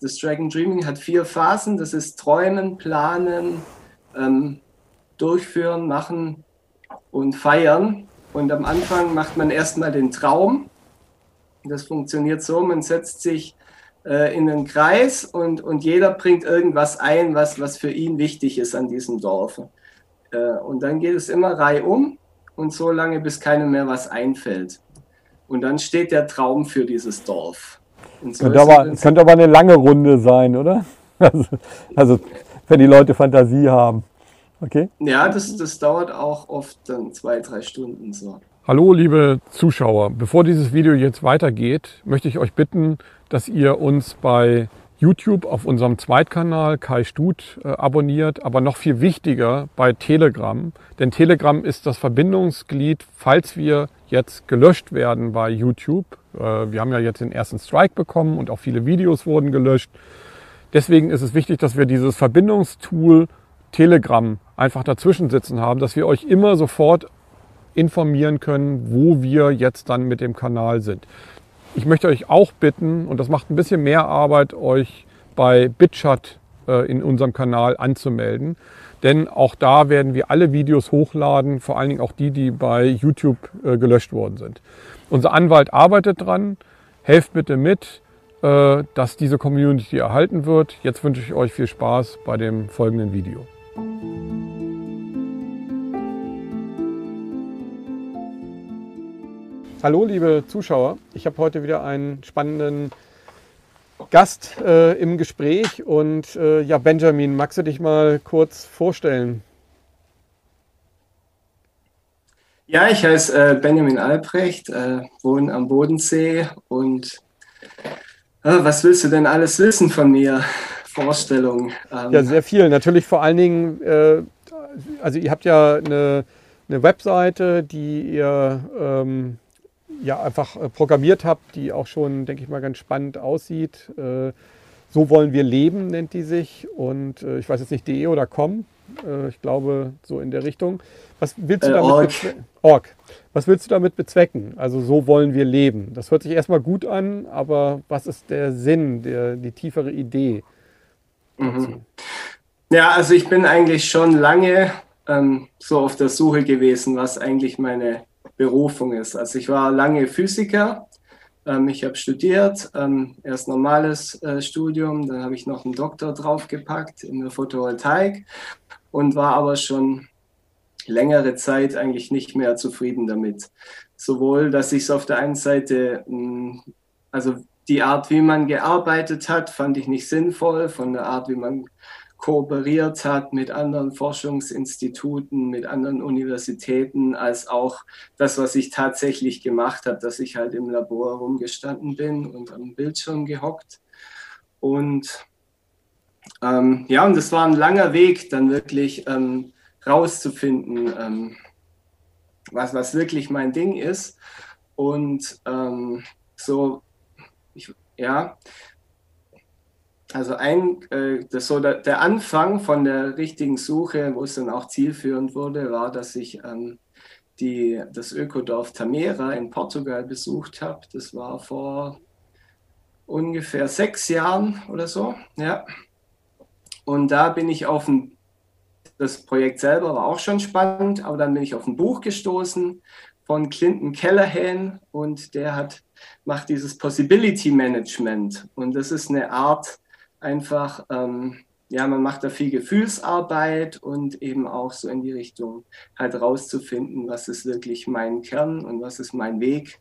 das Dragon Dreaming hat vier Phasen. Das ist Träumen, Planen, ähm, Durchführen, Machen und Feiern. Und am Anfang macht man erstmal den Traum. Das funktioniert so, man setzt sich äh, in einen Kreis und, und jeder bringt irgendwas ein, was, was für ihn wichtig ist an diesem Dorf. Äh, und dann geht es immer reihum und so lange, bis keinem mehr was einfällt. Und dann steht der Traum für dieses Dorf. So könnte, aber, könnte aber eine lange Runde sein, oder? Also, also wenn die Leute Fantasie haben. Okay? Ja, das, das dauert auch oft dann zwei, drei Stunden so. Hallo, liebe Zuschauer. Bevor dieses Video jetzt weitergeht, möchte ich euch bitten, dass ihr uns bei YouTube auf unserem Zweitkanal Kai Stut äh, abonniert, aber noch viel wichtiger bei Telegram. Denn Telegram ist das Verbindungsglied, falls wir jetzt gelöscht werden bei YouTube. Äh, wir haben ja jetzt den ersten Strike bekommen und auch viele Videos wurden gelöscht. Deswegen ist es wichtig, dass wir dieses Verbindungstool Telegram einfach dazwischen sitzen haben, dass wir euch immer sofort informieren können, wo wir jetzt dann mit dem Kanal sind. Ich möchte euch auch bitten, und das macht ein bisschen mehr Arbeit, euch bei BitChat in unserem Kanal anzumelden. Denn auch da werden wir alle Videos hochladen, vor allen Dingen auch die, die bei YouTube äh, gelöscht worden sind. Unser Anwalt arbeitet dran. Helft bitte mit, äh, dass diese Community erhalten wird. Jetzt wünsche ich euch viel Spaß bei dem folgenden Video. Hallo liebe Zuschauer, ich habe heute wieder einen spannenden Gast äh, im Gespräch und äh, ja Benjamin, magst du dich mal kurz vorstellen? Ja, ich heiße äh, Benjamin Albrecht, äh, wohne am Bodensee und äh, was willst du denn alles wissen von mir? Vorstellung. Ähm, ja, sehr viel. Natürlich vor allen Dingen, äh, also ihr habt ja eine, eine Webseite, die ihr ähm, ja einfach äh, programmiert habt, die auch schon, denke ich mal, ganz spannend aussieht. Äh, so wollen wir leben, nennt die sich. Und äh, ich weiß jetzt nicht, de oder com. ich glaube, so in der Richtung. Was willst du damit bezwecken? Org. Was willst du damit bezwecken? Also so wollen wir leben. Das hört sich erstmal gut an, aber was ist der Sinn, der, die tiefere Idee? Mhm. Ja, also ich bin eigentlich schon lange ähm, so auf der Suche gewesen, was eigentlich meine Berufung ist. Also ich war lange Physiker, ähm, ich habe studiert, ähm, erst normales äh, Studium, dann habe ich noch einen Doktor draufgepackt in der Photovoltaik und war aber schon längere Zeit eigentlich nicht mehr zufrieden damit. Sowohl, dass ich es auf der einen Seite, hm, also die Art, wie man gearbeitet hat, fand ich nicht sinnvoll, von der Art, wie man kooperiert hat mit anderen Forschungsinstituten, mit anderen Universitäten, als auch das, was ich tatsächlich gemacht habe, dass ich halt im Labor rumgestanden bin und am Bildschirm gehockt. Und ähm, ja, und es war ein langer Weg, dann wirklich ähm, rauszufinden, ähm, was, was wirklich mein Ding ist. Und ähm, so, ich, ja, also ein, äh, das so der, der, Anfang von der richtigen Suche, wo es dann auch zielführend wurde, war, dass ich ähm, die, das Ökodorf Tamera in Portugal besucht habe. Das war vor ungefähr sechs Jahren oder so. Ja. Und da bin ich auf ein, das Projekt selber war auch schon spannend, aber dann bin ich auf ein Buch gestoßen von Clinton Callahan und der hat, macht dieses Possibility Management. Und das ist eine Art, einfach, ähm, ja, man macht da viel Gefühlsarbeit und eben auch so in die Richtung halt rauszufinden, was ist wirklich mein Kern und was ist mein Weg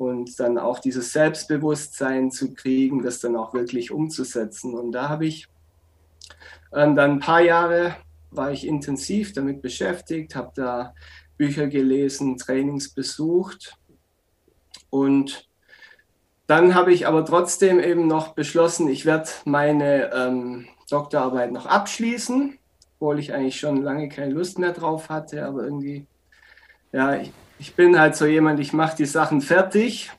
und dann auch dieses Selbstbewusstsein zu kriegen, das dann auch wirklich umzusetzen. Und da habe ich ähm, dann ein paar Jahre war ich intensiv damit beschäftigt, habe da Bücher gelesen, Trainings besucht und dann habe ich aber trotzdem eben noch beschlossen, ich werde meine ähm, Doktorarbeit noch abschließen, obwohl ich eigentlich schon lange keine Lust mehr drauf hatte, aber irgendwie, ja, ich, ich bin halt so jemand, ich mache die Sachen fertig.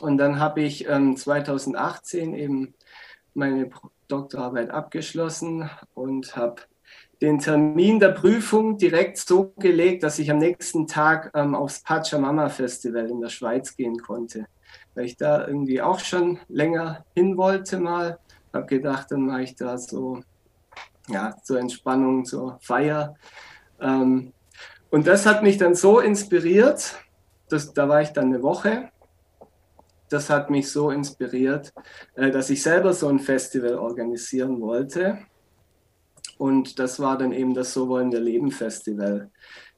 Und dann habe ich ähm, 2018 eben meine Doktorarbeit abgeschlossen und habe den Termin der Prüfung direkt so gelegt, dass ich am nächsten Tag ähm, aufs Pachamama Festival in der Schweiz gehen konnte weil ich da irgendwie auch schon länger hin wollte mal habe gedacht, dann mache ich da so, ja, zur Entspannung, zur Feier. Ähm, und das hat mich dann so inspiriert, das, da war ich dann eine Woche. Das hat mich so inspiriert, äh, dass ich selber so ein Festival organisieren wollte. Und das war dann eben das So wollen wir leben Festival.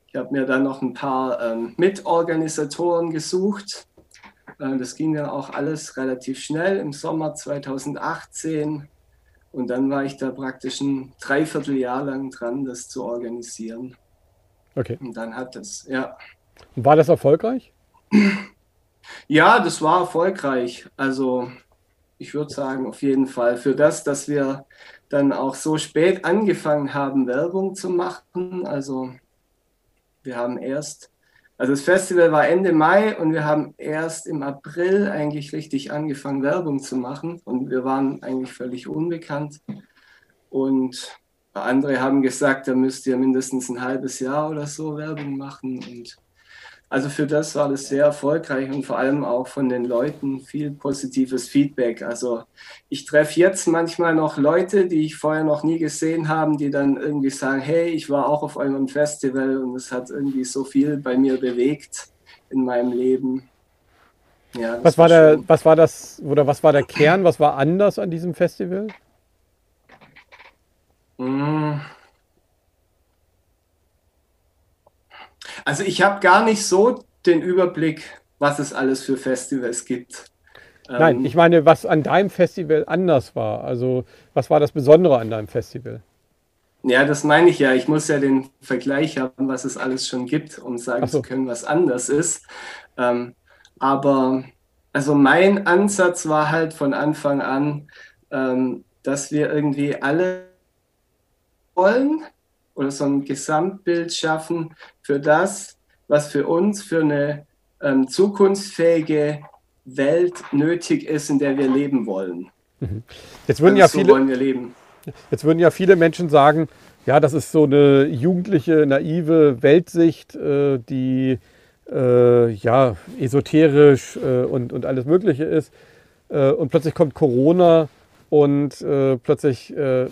Ich habe mir dann noch ein paar ähm, Mitorganisatoren gesucht. Das ging dann auch alles relativ schnell im Sommer 2018. Und dann war ich da praktisch ein Dreivierteljahr lang dran, das zu organisieren. Okay. Und dann hat es, ja. War das erfolgreich? Ja, das war erfolgreich. Also ich würde sagen, auf jeden Fall. Für das, dass wir dann auch so spät angefangen haben, Werbung zu machen. Also wir haben erst, also das Festival war Ende Mai und wir haben erst im April eigentlich richtig angefangen, Werbung zu machen. Und wir waren eigentlich völlig unbekannt. Und andere haben gesagt, da müsst ihr mindestens ein halbes Jahr oder so Werbung machen. Und also für das war das sehr erfolgreich und vor allem auch von den Leuten viel positives Feedback. Also ich treffe jetzt manchmal noch Leute, die ich vorher noch nie gesehen habe, die dann irgendwie sagen, hey, ich war auch auf eurem Festival und es hat irgendwie so viel bei mir bewegt in meinem Leben. Ja, was war, war der, was war das oder was war der Kern, was war anders an diesem Festival? Mm. Also ich habe gar nicht so den Überblick, was es alles für Festivals gibt. Nein, ähm, ich meine, was an deinem Festival anders war. Also was war das Besondere an deinem Festival? Ja, das meine ich ja. Ich muss ja den Vergleich haben, was es alles schon gibt, um sagen so. zu können, was anders ist. Ähm, aber also mein Ansatz war halt von Anfang an, ähm, dass wir irgendwie alle wollen oder so ein Gesamtbild schaffen für das, was für uns für eine ähm, zukunftsfähige Welt nötig ist, in der wir leben wollen. Mhm. Jetzt würden, also ja viele, jetzt würden ja viele Menschen sagen, ja, das ist so eine jugendliche, naive Weltsicht, äh, die äh, ja esoterisch äh, und, und alles Mögliche ist. Äh, und plötzlich kommt Corona und äh, plötzlich äh,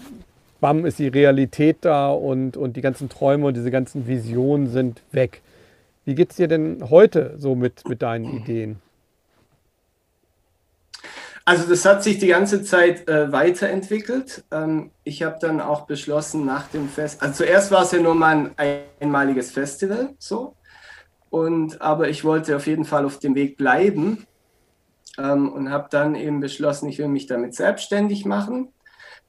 bam, ist die Realität da und, und die ganzen Träume und diese ganzen Visionen sind weg. Wie geht es dir denn heute so mit, mit deinen Ideen? Also das hat sich die ganze Zeit äh, weiterentwickelt. Ähm, ich habe dann auch beschlossen nach dem Fest, also zuerst war es ja nur mal ein einmaliges Festival, so. Und aber ich wollte auf jeden Fall auf dem Weg bleiben ähm, und habe dann eben beschlossen, ich will mich damit selbstständig machen,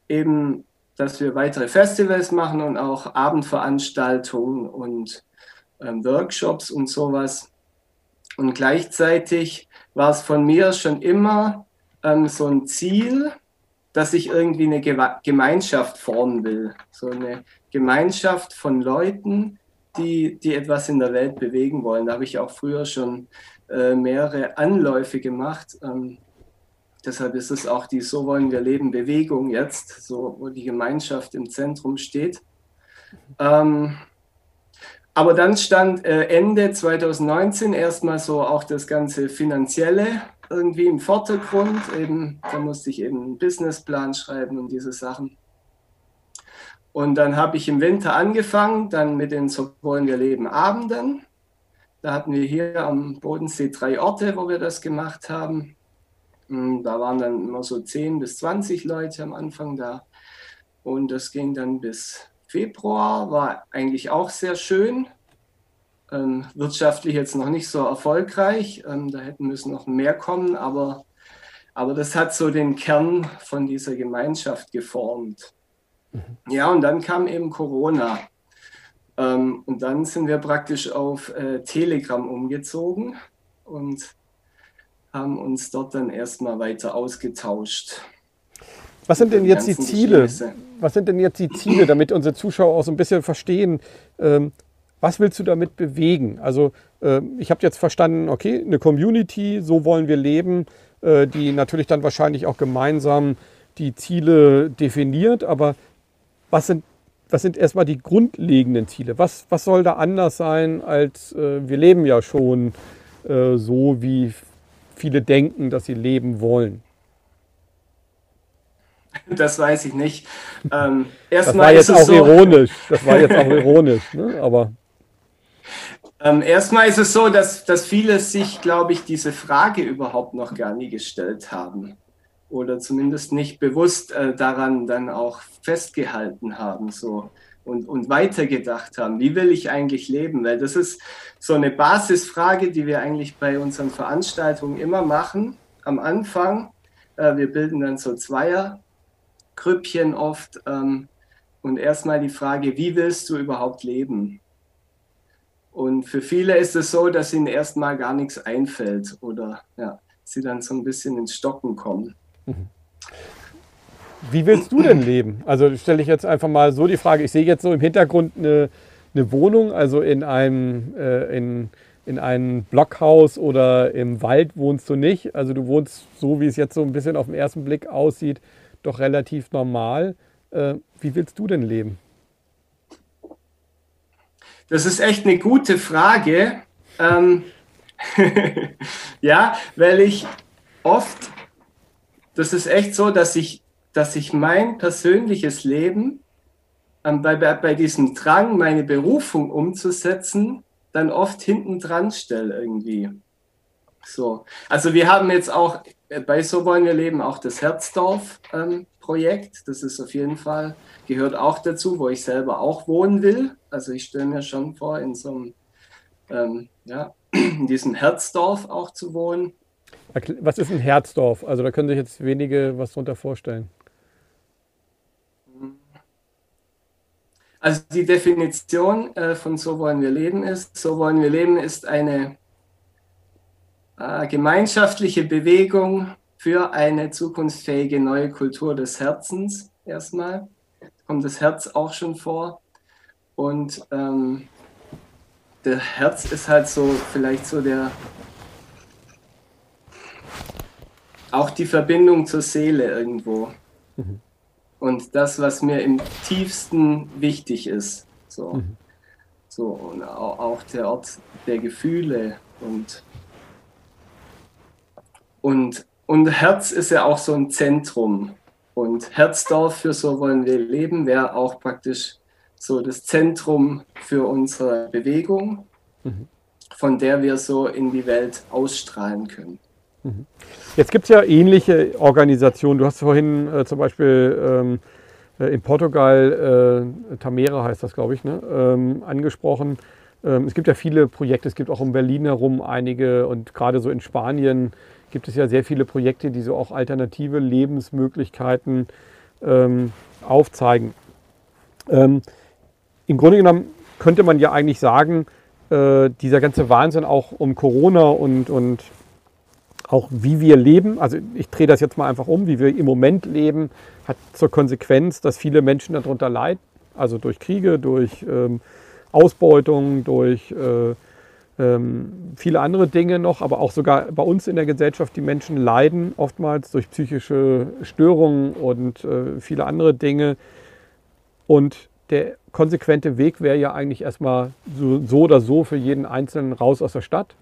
eben dass wir weitere Festivals machen und auch Abendveranstaltungen und ähm, Workshops und sowas. Und gleichzeitig war es von mir schon immer ähm, so ein Ziel, dass ich irgendwie eine Gemeinschaft formen will. So eine Gemeinschaft von Leuten, die, die etwas in der Welt bewegen wollen. Da habe ich auch früher schon äh, mehrere Anläufe gemacht. Ähm, Deshalb ist es auch die So wollen wir leben Bewegung jetzt, so wo die Gemeinschaft im Zentrum steht. Ähm, aber dann stand äh, Ende 2019 erstmal so auch das ganze Finanzielle irgendwie im Vordergrund. Eben, da musste ich eben einen Businessplan schreiben und diese Sachen. Und dann habe ich im Winter angefangen, dann mit den So wollen wir leben Abenden. Da hatten wir hier am Bodensee drei Orte, wo wir das gemacht haben. Da waren dann immer so 10 bis 20 Leute am Anfang da. Und das ging dann bis Februar, war eigentlich auch sehr schön. Ähm, wirtschaftlich jetzt noch nicht so erfolgreich. Ähm, da hätten müssen noch mehr kommen, aber, aber das hat so den Kern von dieser Gemeinschaft geformt. Mhm. Ja, und dann kam eben Corona. Ähm, und dann sind wir praktisch auf äh, Telegram umgezogen. Und haben uns dort dann erstmal weiter ausgetauscht. Was sind denn jetzt die Ziele? Was sind denn jetzt die Ziele, damit unsere Zuschauer auch so ein bisschen verstehen, ähm, was willst du damit bewegen? Also äh, ich habe jetzt verstanden, okay, eine Community, so wollen wir leben, äh, die natürlich dann wahrscheinlich auch gemeinsam die Ziele definiert, aber was sind, was sind erstmal die grundlegenden Ziele? Was, was soll da anders sein, als äh, wir leben ja schon äh, so, wie viele denken, dass sie leben wollen? Das weiß ich nicht. Ähm, das war jetzt auch so, ironisch. Das war jetzt auch ironisch, ne? aber. Ähm, erstmal ist es so, dass, dass viele sich, glaube ich, diese Frage überhaupt noch gar nie gestellt haben oder zumindest nicht bewusst äh, daran dann auch festgehalten haben so und, und weitergedacht haben. Wie will ich eigentlich leben? Weil das ist so eine Basisfrage, die wir eigentlich bei unseren Veranstaltungen immer machen. Am Anfang, äh, wir bilden dann so Zweiergrüppchen oft ähm, und erstmal die Frage, wie willst du überhaupt leben? Und für viele ist es so, dass ihnen erstmal gar nichts einfällt oder ja, sie dann so ein bisschen ins Stocken kommen. Wie willst du denn leben? Also stelle ich jetzt einfach mal so die Frage, ich sehe jetzt so im Hintergrund eine, eine Wohnung, also in einem, äh, in, in einem Blockhaus oder im Wald wohnst du nicht. Also du wohnst so, wie es jetzt so ein bisschen auf den ersten Blick aussieht, doch relativ normal. Äh, wie willst du denn leben? Das ist echt eine gute Frage. Ähm, ja, weil ich oft, das ist echt so, dass ich, dass ich mein persönliches Leben ähm, bei, bei diesem Drang, meine Berufung umzusetzen, dann oft hinten dran stelle irgendwie. So. Also wir haben jetzt auch äh, bei So wollen wir leben auch das Herzdorf-Projekt. Ähm, das ist auf jeden Fall gehört auch dazu, wo ich selber auch wohnen will. Also ich stelle mir schon vor, in so einem, ähm, ja, in diesem Herzdorf auch zu wohnen. Was ist ein Herzdorf? Also da können sich jetzt wenige was darunter vorstellen. Also die Definition äh, von So wollen wir leben ist, So wollen wir leben ist eine äh, gemeinschaftliche Bewegung für eine zukunftsfähige neue Kultur des Herzens erstmal kommt das Herz auch schon vor. Und ähm, der Herz ist halt so vielleicht so der auch die Verbindung zur Seele irgendwo. Mhm. Und das, was mir im tiefsten wichtig ist. So. Mhm. So, und auch der Ort der Gefühle und, und, und Herz ist ja auch so ein Zentrum und Herzdorf für So wollen wir leben wäre auch praktisch so das Zentrum für unsere Bewegung, mhm. von der wir so in die Welt ausstrahlen können. Mhm. Jetzt gibt es ja ähnliche Organisationen. Du hast vorhin äh, zum Beispiel ähm, äh, in Portugal, äh, Tamera heißt das, glaube ich, ne, ähm, angesprochen. Ähm, es gibt ja viele Projekte, es gibt auch um Berlin herum einige und gerade so in Spanien gibt es ja sehr viele Projekte, die so auch alternative Lebensmöglichkeiten ähm, aufzeigen. Ähm, Im Grunde genommen könnte man ja eigentlich sagen, äh, dieser ganze Wahnsinn auch um Corona und, und auch wie wir leben, also ich drehe das jetzt mal einfach um, wie wir im Moment leben, hat zur Konsequenz, dass viele Menschen darunter leiden, also durch Kriege, durch ähm, Ausbeutung, durch äh, ähm, viele andere Dinge noch, aber auch sogar bei uns in der Gesellschaft, die Menschen leiden oftmals durch psychische Störungen und äh, viele andere Dinge. Und der konsequente Weg wäre ja eigentlich erstmal so, so, oder so für jeden Einzelnen raus aus der Stadt.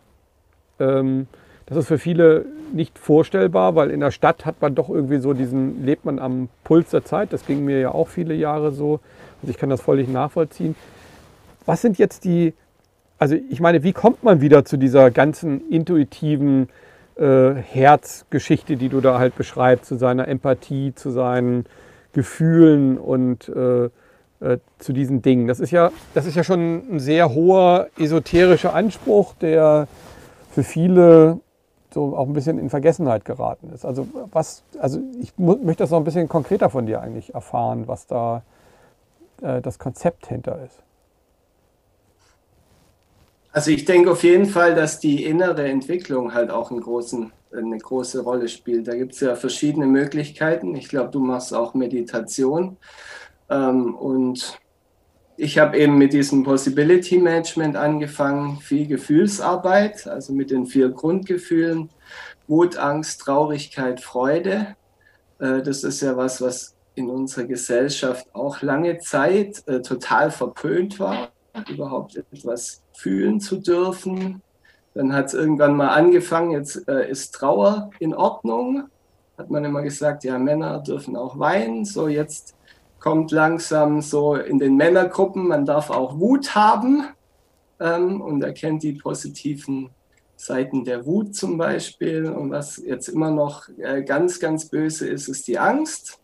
Ähm, das ist für viele nicht vorstellbar, weil in der Stadt hat man doch irgendwie so diesen, lebt man am Puls der Zeit. Das ging mir ja auch viele Jahre so. Also ich kann das völlig nachvollziehen. Was sind jetzt die also ich meine, wie kommt man wieder zu dieser ganzen intuitiven äh, Herzgeschichte, die du da halt beschreibst, zu seiner Empathie, zu seinen Gefühlen und äh, äh, zu diesen Dingen? Das ist, ja, das ist ja schon ein sehr hoher esoterischer Anspruch, der für viele so auch ein bisschen in Vergessenheit geraten ist. Also was, also ich möchte das noch ein bisschen konkreter von dir eigentlich erfahren, was da äh, das Konzept hinter ist. Also ich denke auf jeden Fall, dass die innere Entwicklung halt auch einen großen, eine große Rolle spielt. Da gibt es ja verschiedene Möglichkeiten. Ich glaube, du machst auch Meditation. Ähm, und ich habe eben mit diesem Possibility Management angefangen, viel Gefühlsarbeit, also mit den vier Grundgefühlen, Wut, Angst, Traurigkeit, Freude. Äh, das ist ja was, was in unserer Gesellschaft auch lange Zeit äh, total verpönt war überhaupt etwas fühlen zu dürfen. Dann hat es irgendwann mal angefangen, jetzt äh, ist Trauer in Ordnung. hat man immer gesagt, ja, Männer dürfen auch weinen. So, jetzt kommt langsam so in den Männergruppen, man darf auch Wut haben ähm, und erkennt die positiven Seiten der Wut zum Beispiel. Und was jetzt immer noch äh, ganz, ganz böse ist, ist die Angst.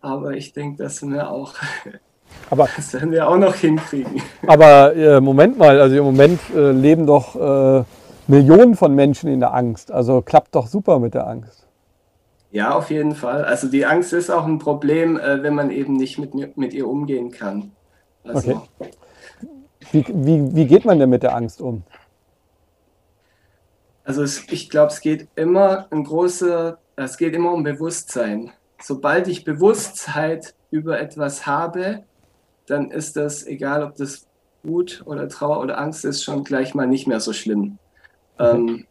Aber ich denke, das sind wir auch. Aber, das werden wir auch noch hinkriegen. Aber äh, Moment mal, also im Moment äh, leben doch äh, Millionen von Menschen in der Angst. Also klappt doch super mit der Angst. Ja, auf jeden Fall. Also die Angst ist auch ein Problem, äh, wenn man eben nicht mit, mit ihr umgehen kann. Also, okay. Wie, wie, wie geht man denn mit der Angst um? Also es, ich glaube, es geht immer ein großer, es geht immer um Bewusstsein. Sobald ich Bewusstheit über etwas habe, dann ist das, egal ob das Wut oder Trauer oder Angst ist, schon gleich mal nicht mehr so schlimm. Okay. Ähm,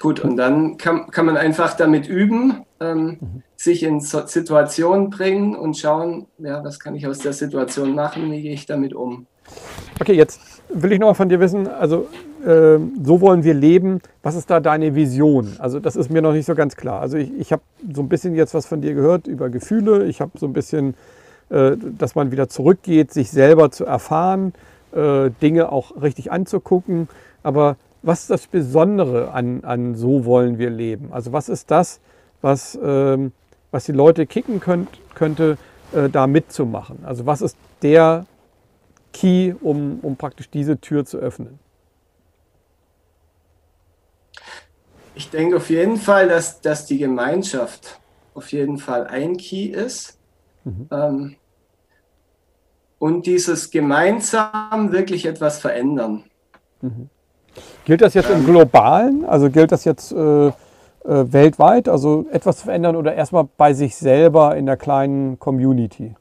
Gut, und dann kann, kann man einfach damit üben, ähm, mhm. sich in so Situationen bringen und schauen, ja, was kann ich aus der Situation machen, wie gehe ich damit um. Okay, jetzt will ich noch von dir wissen, also äh, so wollen wir leben. Was ist da deine Vision? Also das ist mir noch nicht so ganz klar. Also ich, ich habe so ein bisschen jetzt was von dir gehört über Gefühle. Ich habe so ein bisschen, äh, dass man wieder zurückgeht, sich selber zu erfahren, äh, Dinge auch richtig anzugucken. Aber was ist das Besondere an, an So wollen wir leben? Also was ist das, was, ähm, was die Leute kicken könnt, könnte, äh, da mitzumachen? Also was ist der Key, um, um praktisch diese Tür zu öffnen? Ich denke auf jeden Fall, dass, dass die Gemeinschaft auf jeden Fall ein Key ist. Mhm. Ähm, und dieses gemeinsam wirklich etwas verändern. Mhm. Gilt das jetzt im Globalen? Also gilt das jetzt äh, äh, weltweit? Also etwas zu verändern oder erstmal bei sich selber in der kleinen Community?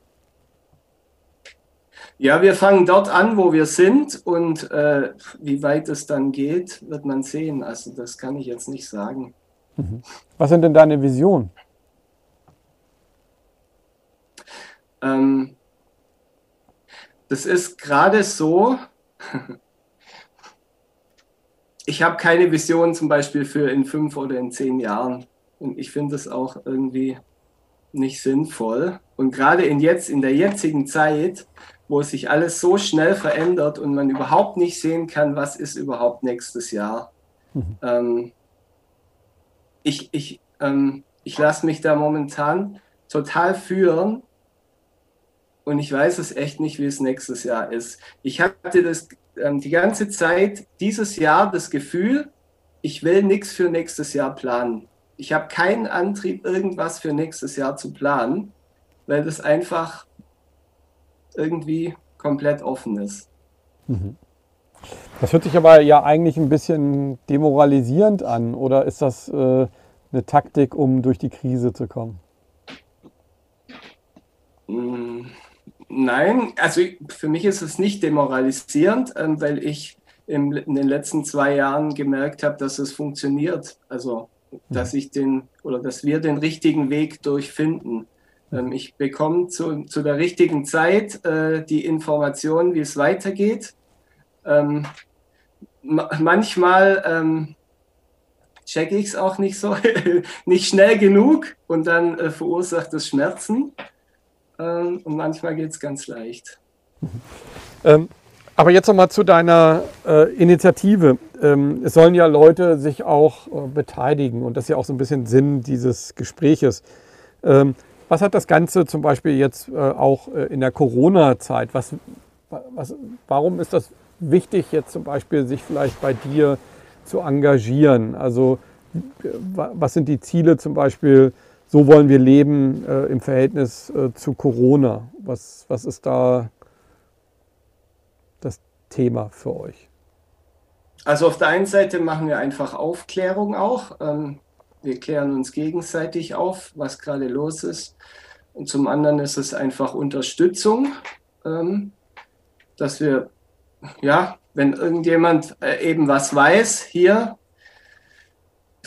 Ja, wir fangen dort an, wo wir sind und äh, wie weit es dann geht, wird man sehen. Also das kann ich jetzt nicht sagen. Mhm. Was sind denn deine Visionen? Ähm, das ist gerade so, ich habe keine Vision zum Beispiel für in fünf oder in zehn Jahren. Und ich finde das auch irgendwie nicht sinnvoll. Und gerade in jetzt, in der jetzigen Zeit, wo sich alles so schnell verändert und man überhaupt nicht sehen kann, was ist überhaupt nächstes Jahr. Mhm. Ähm, ich ich, ähm, ich lasse mich da momentan total führen und ich weiß es echt nicht, wie es nächstes Jahr ist. Ich hatte das ähm, die ganze Zeit dieses Jahr das Gefühl, ich will nichts für nächstes Jahr planen. Ich habe keinen Antrieb, irgendwas für nächstes Jahr zu planen, weil das einfach irgendwie komplett offen ist. Mhm. Das hört sich aber ja eigentlich ein bisschen demoralisierend an, oder ist das äh, eine Taktik, um durch die Krise zu kommen? Mmh. Nein, also für mich ist es nicht demoralisierend, ähm, weil ich in den letzten zwei Jahren gemerkt habe, dass es funktioniert. Also, dass ich den oder dass wir den richtigen Weg durchfinden. Ähm, ich bekomme zu, zu der richtigen Zeit äh, die Informationen, wie es weitergeht. Ähm, manchmal checke ich es auch nicht so, nicht schnell genug und dann äh, verursacht es Schmerzen. Ähm, und manchmal geht es ganz leicht. Ähm, aber jetzt nochmal zu deiner äh, Initiative. Ähm, es sollen ja Leute sich auch äh, beteiligen und das ist ja auch so ein bisschen Sinn dieses Gespräches. Ähm, was hat das Ganze zum Beispiel jetzt äh, auch äh, in der Corona-Zeit? Was, was, warum ist das wichtig, jetzt zum Beispiel sich vielleicht bei dir zu engagieren? Also was sind die Ziele zum Beispiel? So wollen wir leben äh, im Verhältnis äh, zu Corona. Was, was ist da das Thema für euch? Also auf der einen Seite machen wir einfach Aufklärung auch. Ähm, wir klären uns gegenseitig auf, was gerade los ist. Und zum anderen ist es einfach Unterstützung, ähm, dass wir, ja, wenn irgendjemand äh, eben was weiß, hier,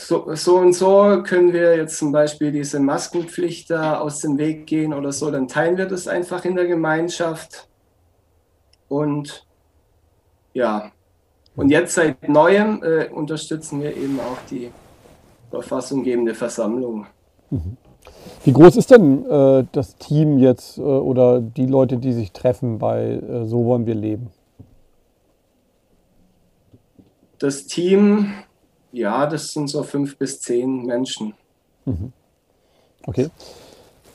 so, so und so können wir jetzt zum Beispiel diese Maskenpflicht da aus dem Weg gehen oder so, dann teilen wir das einfach in der Gemeinschaft. Und ja, und jetzt seit neuem äh, unterstützen wir eben auch die verfassunggebende Versammlung. Mhm. Wie groß ist denn äh, das Team jetzt äh, oder die Leute, die sich treffen bei äh, So wollen wir leben? Das Team, ja, das sind so fünf bis zehn Menschen. Mhm. Okay.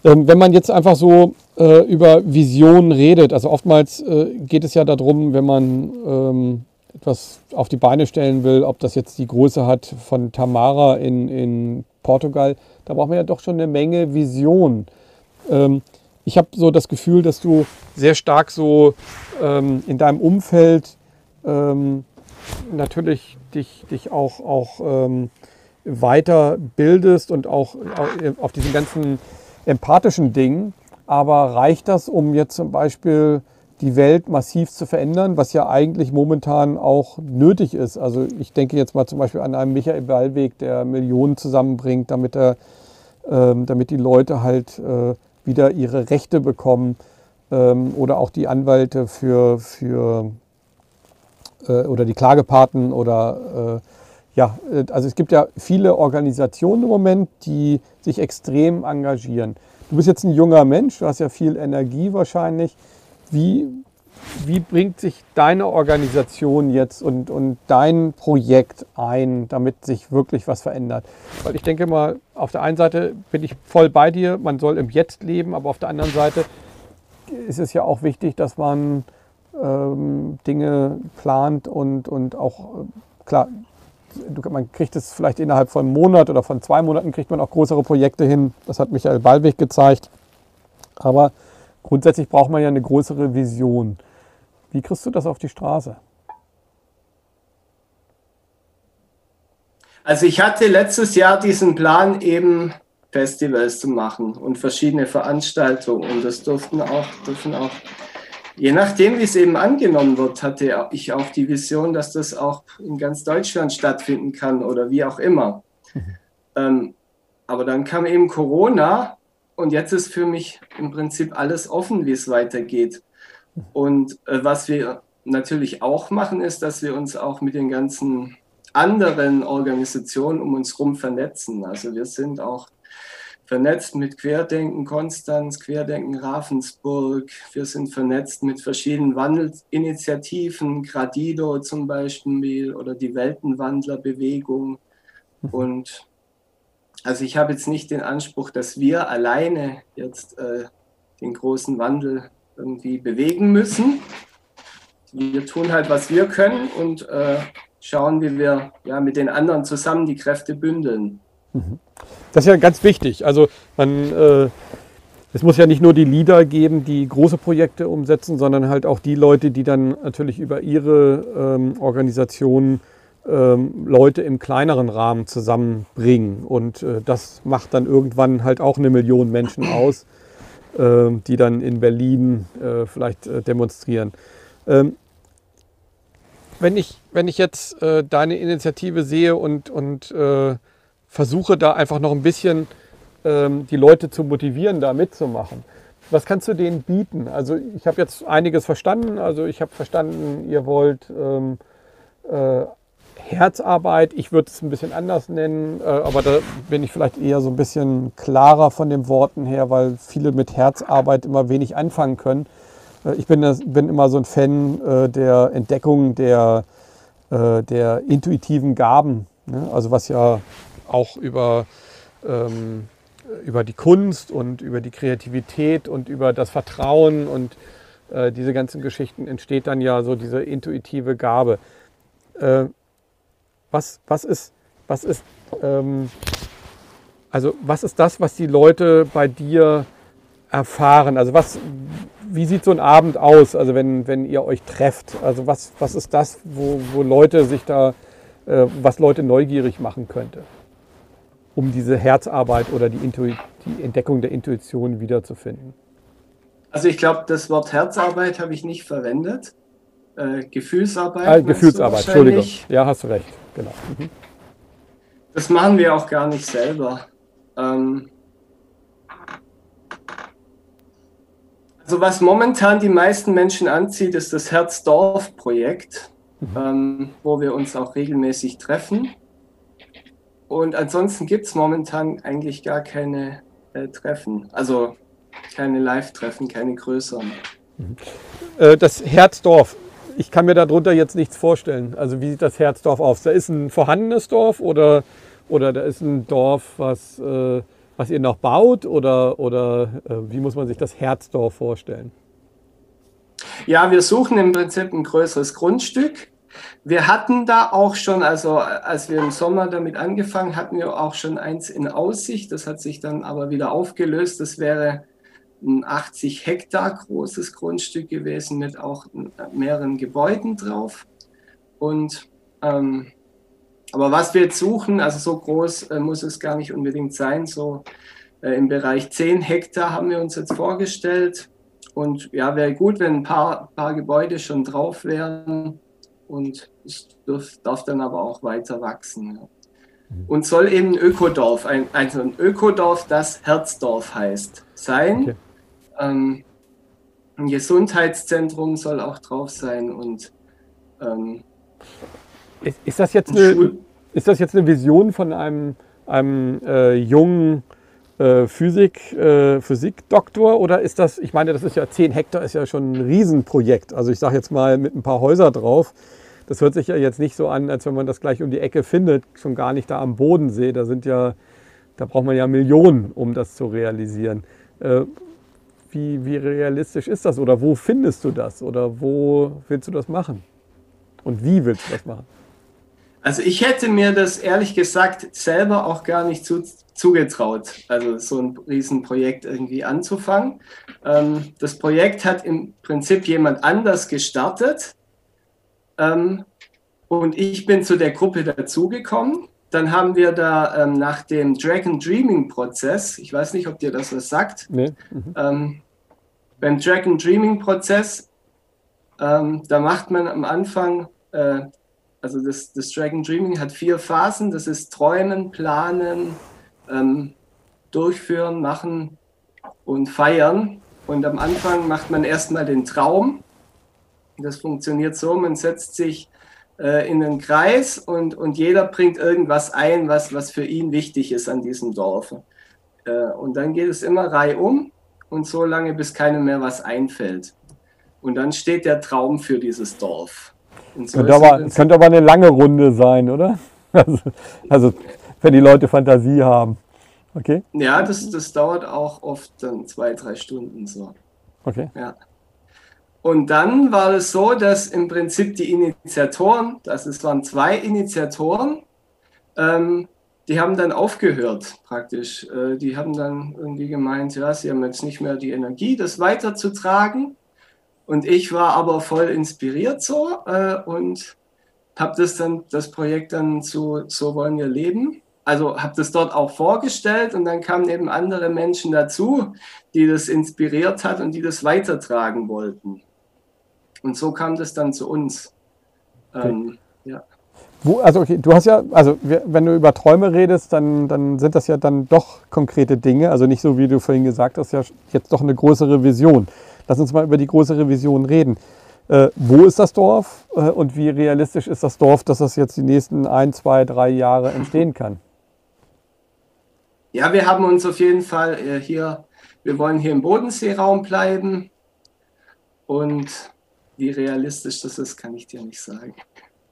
Ähm, wenn man jetzt einfach so äh, über Visionen redet, also oftmals äh, geht es ja darum, wenn man ähm, etwas auf die Beine stellen will, ob das jetzt die Größe hat von Tamara in, in Portugal, da braucht man ja doch schon eine Menge Vision. Ähm, ich habe so das Gefühl, dass du sehr stark so ähm, in deinem Umfeld ähm, natürlich dich, dich auch, auch ähm, weiter bildest und auch auf diesen ganzen empathischen Dingen. Aber reicht das, um jetzt zum Beispiel die Welt massiv zu verändern, was ja eigentlich momentan auch nötig ist? Also ich denke jetzt mal zum Beispiel an einen Michael Wallweg, der Millionen zusammenbringt, damit, er, ähm, damit die Leute halt äh, wieder ihre Rechte bekommen ähm, oder auch die Anwälte für, für oder die Klagepaten oder äh, ja, äh, also es gibt ja viele Organisationen im Moment, die sich extrem engagieren. Du bist jetzt ein junger Mensch, du hast ja viel Energie wahrscheinlich. Wie, wie bringt sich deine Organisation jetzt und, und dein Projekt ein, damit sich wirklich was verändert? Weil ich denke mal, auf der einen Seite bin ich voll bei dir, man soll im Jetzt leben, aber auf der anderen Seite ist es ja auch wichtig, dass man ähm, Dinge plant und, und auch, äh, klar, man kriegt es vielleicht innerhalb von einem Monat oder von zwei Monaten kriegt man auch größere Projekte hin. Das hat Michael Ballweg gezeigt. Aber grundsätzlich braucht man ja eine größere Vision. Wie kriegst du das auf die Straße? Also ich hatte letztes Jahr diesen Plan, eben Festivals zu machen und verschiedene Veranstaltungen. Und das durften auch, dürfen auch Je nachdem, wie es eben angenommen wird, hatte ich auch die Vision, dass das auch in ganz Deutschland stattfinden kann oder wie auch immer. Ähm, aber dann kam eben Corona und jetzt ist für mich im Prinzip alles offen, wie es weitergeht. Und äh, was wir natürlich auch machen, ist, dass wir uns auch mit den ganzen anderen Organisationen um uns herum vernetzen. Also wir sind auch vernetzt mit Querdenken Konstanz, Querdenken Ravensburg. Wir sind vernetzt mit verschiedenen Wandelinitiativen, Gradido zum Beispiel oder die Weltenwandlerbewegung. Und also ich habe jetzt nicht den Anspruch, dass wir alleine jetzt äh, den großen Wandel irgendwie bewegen müssen. Wir tun halt, was wir können und äh, schauen, wie wir ja, mit den anderen zusammen die Kräfte bündeln. Mhm. Das ist ja ganz wichtig. Also man, äh, es muss ja nicht nur die Leader geben, die große Projekte umsetzen, sondern halt auch die Leute, die dann natürlich über ihre ähm, Organisationen ähm, Leute im kleineren Rahmen zusammenbringen. Und äh, das macht dann irgendwann halt auch eine Million Menschen aus, äh, die dann in Berlin äh, vielleicht äh, demonstrieren. Ähm, wenn, ich, wenn ich jetzt äh, deine Initiative sehe und, und versuche da einfach noch ein bisschen ähm, die Leute zu motivieren, da mitzumachen. Was kannst du denen bieten? Also ich habe jetzt einiges verstanden. Also ich habe verstanden, ihr wollt ähm, äh, Herzarbeit. Ich würde es ein bisschen anders nennen, äh, aber da bin ich vielleicht eher so ein bisschen klarer von den Worten her, weil viele mit Herzarbeit immer wenig anfangen können. Äh, ich bin, bin, immer so ein Fan äh, der Entdeckung der, äh, der intuitiven Gaben. Ne? Also was ja auch über, ähm, über die Kunst und über die Kreativität und über das Vertrauen und äh, diese ganzen Geschichten entsteht dann ja so diese intuitive Gabe. Äh, was, was ist, was ist, ähm, also was ist das, was die Leute bei dir erfahren? Also was, wie sieht so ein Abend aus, also wenn, wenn ihr euch trefft? Also was, was ist das, wo, wo Leute sich da, äh, was Leute neugierig machen könnte? Um diese Herzarbeit oder die, die Entdeckung der Intuition wiederzufinden? Also ich glaube, das Wort Herzarbeit habe ich nicht verwendet. Äh, Gefühlsarbeit. Ah, Gefühlsarbeit, Entschuldigung. Ja, hast du recht. Genau. Mhm. Das machen wir auch gar nicht selber. Ähm also was momentan die meisten Menschen anzieht, ist das Herzdorf-Projekt, mhm. ähm, wo wir uns auch regelmäßig treffen. Und ansonsten gibt es momentan eigentlich gar keine äh, Treffen. Also keine Live-Treffen, keine größeren. Äh, das Herzdorf, ich kann mir darunter jetzt nichts vorstellen. Also wie sieht das Herzdorf aus? Da ist ein vorhandenes Dorf oder, oder da ist ein Dorf, was, äh, was ihr noch baut oder, oder äh, wie muss man sich das Herzdorf vorstellen? Ja, wir suchen im Prinzip ein größeres Grundstück. Wir hatten da auch schon, also als wir im Sommer damit angefangen, hatten wir auch schon eins in Aussicht. Das hat sich dann aber wieder aufgelöst. Das wäre ein 80 Hektar großes Grundstück gewesen mit auch mehreren Gebäuden drauf. Und ähm, aber was wir jetzt suchen, also so groß äh, muss es gar nicht unbedingt sein, so äh, im Bereich 10 Hektar haben wir uns jetzt vorgestellt. Und ja, wäre gut, wenn ein paar, paar Gebäude schon drauf wären. Und es darf, darf dann aber auch weiter wachsen. Ja. Mhm. Und soll eben ein Ökodorf, ein, also ein Ökodorf, das Herzdorf heißt, sein. Okay. Ähm, ein Gesundheitszentrum soll auch drauf sein und ähm, ist, ist, das jetzt eine, ist das jetzt eine Vision von einem, einem äh, jungen äh, Physik, äh, Physikdoktor oder ist das, ich meine, das ist ja 10 Hektar, ist ja schon ein Riesenprojekt. Also ich sage jetzt mal mit ein paar Häuser drauf. Das hört sich ja jetzt nicht so an, als wenn man das gleich um die Ecke findet, schon gar nicht da am Bodensee. Da sind ja, da braucht man ja Millionen, um das zu realisieren. Äh, wie, wie realistisch ist das oder wo findest du das oder wo willst du das machen? Und wie willst du das machen? Also ich hätte mir das ehrlich gesagt selber auch gar nicht zu, zugetraut, also so ein Riesenprojekt irgendwie anzufangen. Ähm, das Projekt hat im Prinzip jemand anders gestartet ähm, und ich bin zu der Gruppe dazugekommen. Dann haben wir da ähm, nach dem Dragon Dreaming Prozess, ich weiß nicht, ob dir das was sagt, nee. mhm. ähm, beim Dragon Dreaming Prozess, ähm, da macht man am Anfang, äh, also das, das Dragon Dreaming hat vier Phasen, das ist Träumen, Planen, ähm, Durchführen, Machen und Feiern. Und am Anfang macht man erstmal den Traum. Das funktioniert so, man setzt sich äh, in einen Kreis und, und jeder bringt irgendwas ein, was, was für ihn wichtig ist an diesem Dorf. Äh, und dann geht es immer reihum und so lange, bis keinem mehr was einfällt. Und dann steht der Traum für dieses Dorf. So könnte, aber, könnte aber eine lange Runde sein, oder? Also, also, wenn die Leute Fantasie haben. Okay? Ja, das, das dauert auch oft dann zwei, drei Stunden so. Okay. Ja. Und dann war es so, dass im Prinzip die Initiatoren, das es waren zwei Initiatoren, ähm, die haben dann aufgehört praktisch. Äh, die haben dann irgendwie gemeint, ja, sie haben jetzt nicht mehr die Energie, das weiterzutragen. Und ich war aber voll inspiriert so äh, und habe das dann, das Projekt dann zu So wollen wir leben. Also habe das dort auch vorgestellt und dann kamen eben andere Menschen dazu, die das inspiriert hat und die das weitertragen wollten. Und so kam das dann zu uns. Okay. Ähm, ja. Wo, also okay, du hast ja, also wenn du über Träume redest, dann, dann sind das ja dann doch konkrete Dinge. Also nicht so, wie du vorhin gesagt hast, ja jetzt doch eine größere Vision. Lass uns mal über die größere Vision reden. Äh, wo ist das Dorf äh, und wie realistisch ist das Dorf, dass das jetzt die nächsten ein, zwei, drei Jahre entstehen kann? Ja, wir haben uns auf jeden Fall äh, hier, wir wollen hier im Bodenseeraum bleiben und wie realistisch das ist, kann ich dir nicht sagen.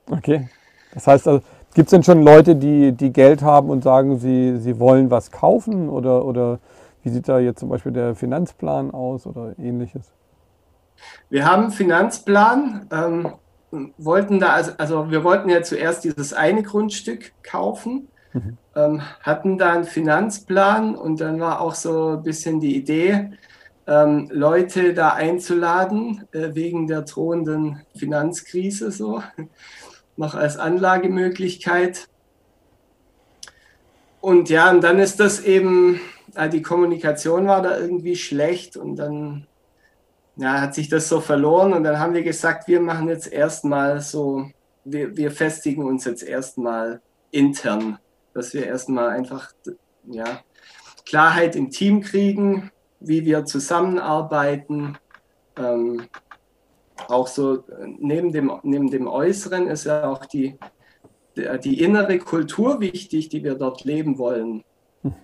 Okay. Das heißt, also, gibt es denn schon Leute, die, die Geld haben und sagen, sie, sie wollen was kaufen? Oder, oder wie sieht da jetzt zum Beispiel der Finanzplan aus oder ähnliches? Wir haben einen Finanzplan, ähm, wollten da, also, also, wir wollten ja zuerst dieses eine Grundstück kaufen, mhm. ähm, hatten da einen Finanzplan und dann war auch so ein bisschen die Idee, ähm, Leute da einzuladen äh, wegen der drohenden Finanzkrise so noch als Anlagemöglichkeit. Und ja, und dann ist das eben, die Kommunikation war da irgendwie schlecht und dann ja, hat sich das so verloren und dann haben wir gesagt, wir machen jetzt erstmal so, wir, wir festigen uns jetzt erstmal intern, dass wir erstmal einfach ja, Klarheit im Team kriegen, wie wir zusammenarbeiten. Ähm, auch so neben dem, neben dem Äußeren ist ja auch die, die innere Kultur wichtig, die wir dort leben wollen.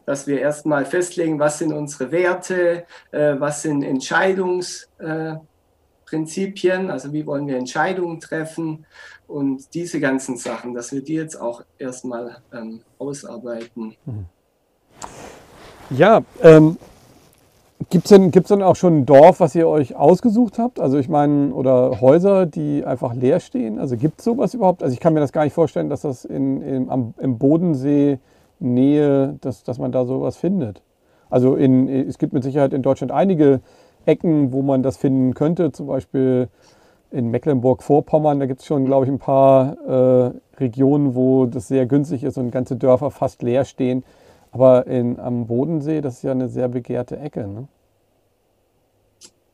Dass wir erstmal festlegen, was sind unsere Werte, äh, was sind Entscheidungsprinzipien, also wie wollen wir Entscheidungen treffen und diese ganzen Sachen, dass wir die jetzt auch erstmal ähm, ausarbeiten. Ja, ähm, Gibt es denn, gibt's denn auch schon ein Dorf, was ihr euch ausgesucht habt? Also ich meine, oder Häuser, die einfach leer stehen? Also gibt es sowas überhaupt? Also ich kann mir das gar nicht vorstellen, dass das in, in, am, im Bodensee Nähe, dass, dass man da sowas findet. Also in, es gibt mit Sicherheit in Deutschland einige Ecken, wo man das finden könnte. Zum Beispiel in Mecklenburg-Vorpommern, da gibt es schon, glaube ich, ein paar äh, Regionen, wo das sehr günstig ist und ganze Dörfer fast leer stehen. Aber in, am Bodensee, das ist ja eine sehr begehrte Ecke. Ne?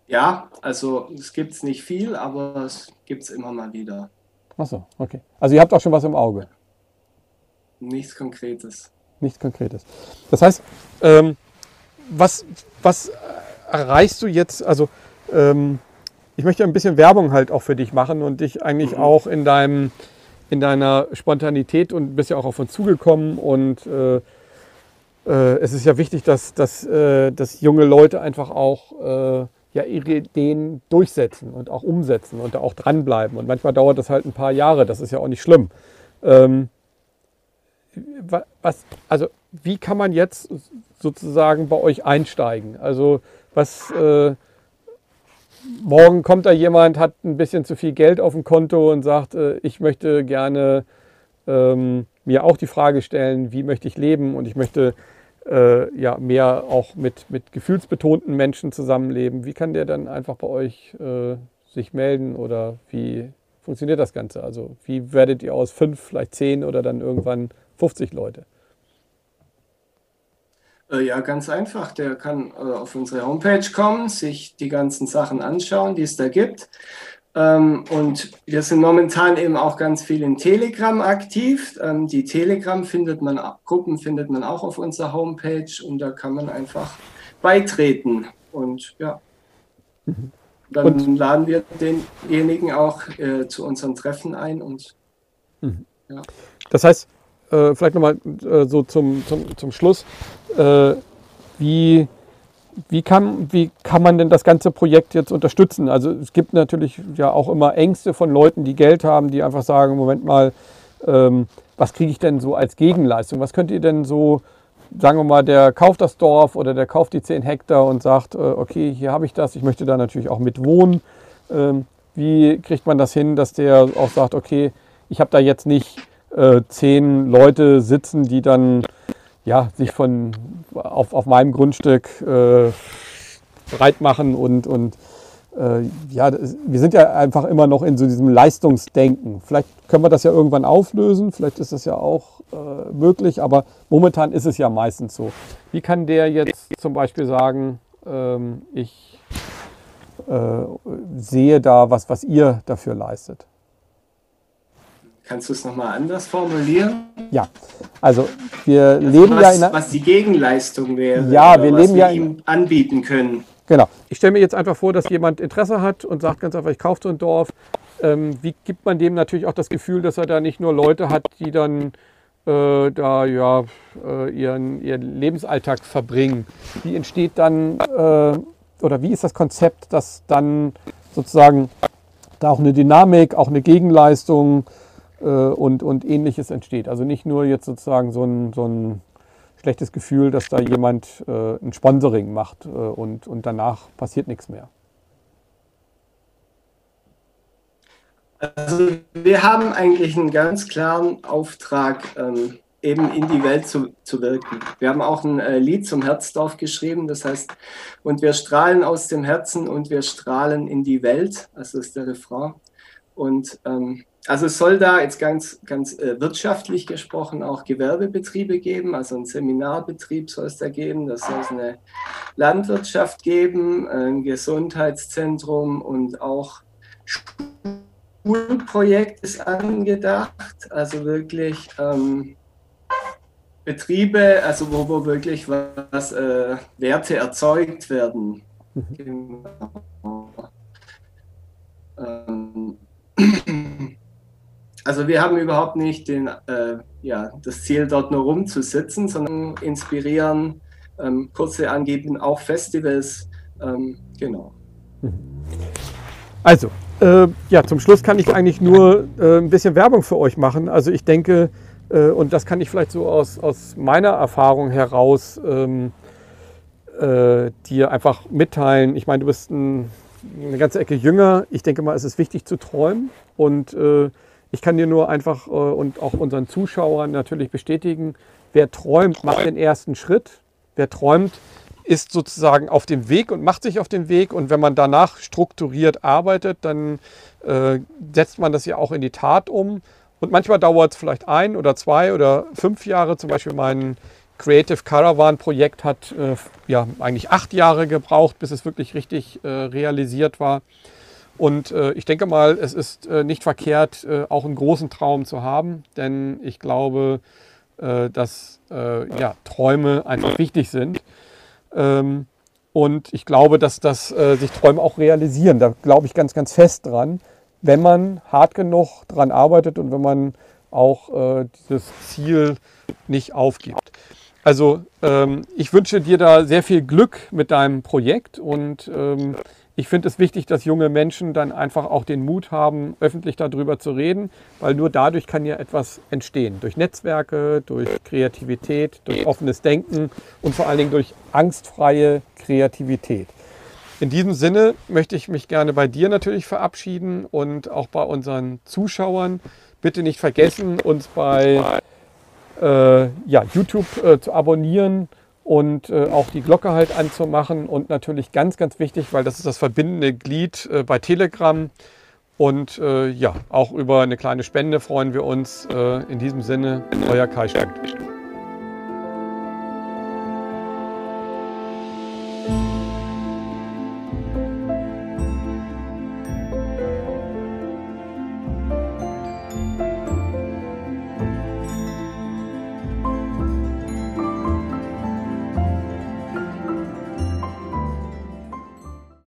Ja, also es gibt es nicht viel, aber es gibt es immer mal wieder. Achso, okay. Also ihr habt auch schon was im Auge. Nichts Konkretes. Nichts Konkretes. Das heißt, ähm, was, was erreichst du jetzt? Also ähm, ich möchte ein bisschen Werbung halt auch für dich machen und dich eigentlich mhm. auch in deinem in deiner Spontanität und bist ja auch auf uns zugekommen und äh, äh, es ist ja wichtig, dass, dass, äh, dass junge Leute einfach auch äh, ja ihre Ideen durchsetzen und auch umsetzen und da auch dranbleiben. Und manchmal dauert das halt ein paar Jahre, das ist ja auch nicht schlimm. Ähm, was, also wie kann man jetzt sozusagen bei euch einsteigen? Also was äh, morgen kommt da jemand, hat ein bisschen zu viel Geld auf dem Konto und sagt, äh, ich möchte gerne ähm, mir auch die Frage stellen, wie möchte ich leben und ich möchte äh, ja, mehr auch mit, mit gefühlsbetonten Menschen zusammenleben. Wie kann der dann einfach bei euch äh, sich melden oder wie funktioniert das Ganze? Also wie werdet ihr aus fünf, vielleicht zehn oder dann irgendwann 50 Leute? Äh, ja, ganz einfach. Der kann äh, auf unsere Homepage kommen, sich die ganzen Sachen anschauen, die es da gibt. Ähm, und wir sind momentan eben auch ganz viel in Telegram aktiv. Ähm, die Telegram findet man, Gruppen findet man auch auf unserer Homepage und da kann man einfach beitreten. Und ja, mhm. dann und? laden wir denjenigen auch äh, zu unseren Treffen ein. Und, mhm. ja. Das heißt, äh, vielleicht nochmal äh, so zum, zum, zum Schluss, äh, wie wie kann, wie kann man denn das ganze Projekt jetzt unterstützen? Also es gibt natürlich ja auch immer Ängste von Leuten, die Geld haben, die einfach sagen, Moment mal, ähm, was kriege ich denn so als Gegenleistung? Was könnt ihr denn so, sagen wir mal, der kauft das Dorf oder der kauft die 10 Hektar und sagt, äh, okay, hier habe ich das, ich möchte da natürlich auch mit wohnen. Ähm, wie kriegt man das hin, dass der auch sagt, okay, ich habe da jetzt nicht äh, zehn Leute sitzen, die dann ja, sich von, auf, auf meinem Grundstück äh, breit machen und, und äh, ja, wir sind ja einfach immer noch in so diesem Leistungsdenken. Vielleicht können wir das ja irgendwann auflösen, vielleicht ist das ja auch äh, möglich, aber momentan ist es ja meistens so. Wie kann der jetzt zum Beispiel sagen, ähm, ich äh, sehe da was, was ihr dafür leistet? Kannst du es nochmal anders formulieren? Ja, also wir also leben was, ja in einer, Was die Gegenleistung wäre. Ja, wir leben wir ja ihm anbieten können. Genau. Ich stelle mir jetzt einfach vor, dass jemand Interesse hat und sagt ganz einfach, ich kaufe so ein Dorf. Ähm, wie gibt man dem natürlich auch das Gefühl, dass er da nicht nur Leute hat, die dann äh, da ja äh, ihren, ihren Lebensalltag verbringen? Wie entsteht dann äh, oder wie ist das Konzept, dass dann sozusagen da auch eine Dynamik, auch eine Gegenleistung äh, und, und ähnliches entsteht. Also nicht nur jetzt sozusagen so ein, so ein schlechtes Gefühl, dass da jemand äh, ein Sponsoring macht äh, und, und danach passiert nichts mehr. Also wir haben eigentlich einen ganz klaren Auftrag, ähm, eben in die Welt zu, zu wirken. Wir haben auch ein äh, Lied zum Herzdorf geschrieben, das heißt, und wir strahlen aus dem Herzen und wir strahlen in die Welt, also ist der Refrain. Und ähm, also es soll da jetzt ganz, ganz äh, wirtschaftlich gesprochen auch Gewerbebetriebe geben, also ein Seminarbetrieb soll es da geben, das soll es eine Landwirtschaft geben, ein Gesundheitszentrum und auch Schulprojekt ist angedacht, also wirklich ähm, Betriebe, also wo, wo wirklich was äh, Werte erzeugt werden. Mhm. Genau. Ähm, also wir haben überhaupt nicht den, äh, ja, das Ziel, dort nur rumzusitzen, sondern inspirieren, ähm, kurze angeben, auch Festivals, ähm, genau. Also, äh, ja, zum Schluss kann ich eigentlich nur äh, ein bisschen Werbung für euch machen. Also ich denke, äh, und das kann ich vielleicht so aus, aus meiner Erfahrung heraus ähm, äh, dir einfach mitteilen. Ich meine, du bist ein, eine ganze Ecke jünger. Ich denke mal, es ist wichtig zu träumen. Und äh, ich kann dir nur einfach äh, und auch unseren Zuschauern natürlich bestätigen, wer träumt, macht den ersten Schritt. Wer träumt, ist sozusagen auf dem Weg und macht sich auf den Weg. Und wenn man danach strukturiert arbeitet, dann äh, setzt man das ja auch in die Tat um. Und manchmal dauert es vielleicht ein oder zwei oder fünf Jahre. Zum Beispiel mein Creative Caravan Projekt hat äh, ja eigentlich acht Jahre gebraucht, bis es wirklich richtig äh, realisiert war. Und äh, ich denke mal, es ist äh, nicht verkehrt, äh, auch einen großen Traum zu haben, denn ich glaube, äh, dass ja, Träume einfach wichtig sind. Ähm, und ich glaube, dass das sich Träume auch realisieren. Da glaube ich ganz, ganz fest dran, wenn man hart genug dran arbeitet und wenn man auch dieses Ziel nicht aufgibt. Also ähm, ich wünsche dir da sehr viel Glück mit deinem Projekt und ähm, ich finde es wichtig, dass junge Menschen dann einfach auch den Mut haben, öffentlich darüber zu reden, weil nur dadurch kann ja etwas entstehen. Durch Netzwerke, durch Kreativität, durch offenes Denken und vor allen Dingen durch angstfreie Kreativität. In diesem Sinne möchte ich mich gerne bei dir natürlich verabschieden und auch bei unseren Zuschauern. Bitte nicht vergessen, uns bei äh, ja, YouTube äh, zu abonnieren und äh, auch die Glocke halt anzumachen. Und natürlich ganz, ganz wichtig, weil das ist das verbindende Glied äh, bei Telegram. Und äh, ja, auch über eine kleine Spende freuen wir uns. Äh, in diesem Sinne, euer Kai Stutt.